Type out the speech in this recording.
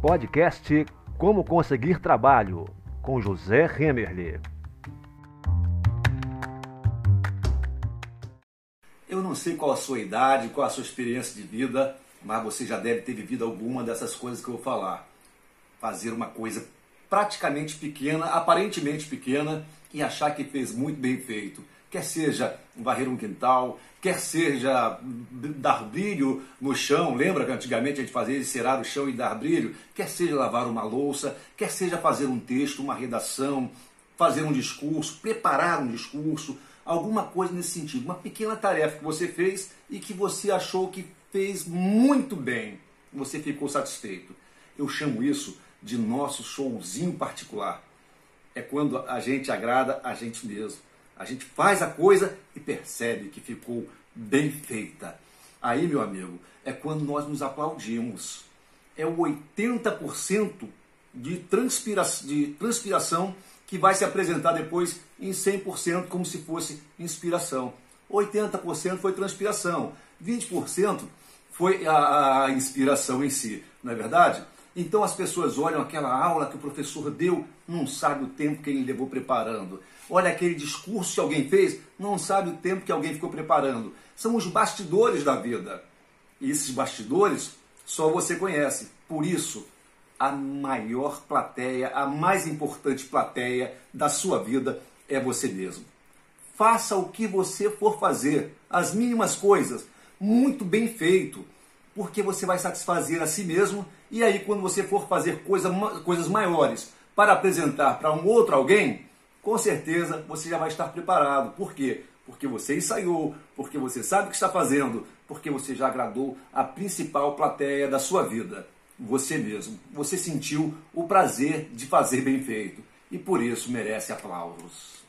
Podcast Como Conseguir Trabalho, com José Remerle. Eu não sei qual a sua idade, qual a sua experiência de vida, mas você já deve ter vivido alguma dessas coisas que eu vou falar. Fazer uma coisa praticamente pequena, aparentemente pequena, e achar que fez muito bem feito. Quer seja varrer um quintal, quer seja dar brilho no chão, lembra que antigamente a gente fazia cerar o chão e dar brilho? Quer seja lavar uma louça, quer seja fazer um texto, uma redação, fazer um discurso, preparar um discurso, alguma coisa nesse sentido. Uma pequena tarefa que você fez e que você achou que fez muito bem. Você ficou satisfeito. Eu chamo isso de nosso showzinho particular. É quando a gente agrada a gente mesmo. A gente faz a coisa e percebe que ficou bem feita. Aí, meu amigo, é quando nós nos aplaudimos. É o 80% de, transpira de transpiração que vai se apresentar depois em 100% como se fosse inspiração. 80% foi transpiração, 20% foi a, a inspiração em si, não é verdade? Então as pessoas olham aquela aula que o professor deu, não sabe o tempo que ele levou preparando. Olha aquele discurso que alguém fez, não sabe o tempo que alguém ficou preparando. São os bastidores da vida. E esses bastidores só você conhece. Por isso, a maior plateia, a mais importante plateia da sua vida é você mesmo. Faça o que você for fazer, as mínimas coisas, muito bem feito porque você vai satisfazer a si mesmo e aí quando você for fazer coisa, coisas maiores para apresentar para um outro alguém, com certeza você já vai estar preparado. Por quê? Porque você ensaiou, porque você sabe o que está fazendo, porque você já agradou a principal plateia da sua vida, você mesmo. Você sentiu o prazer de fazer bem feito e por isso merece aplausos.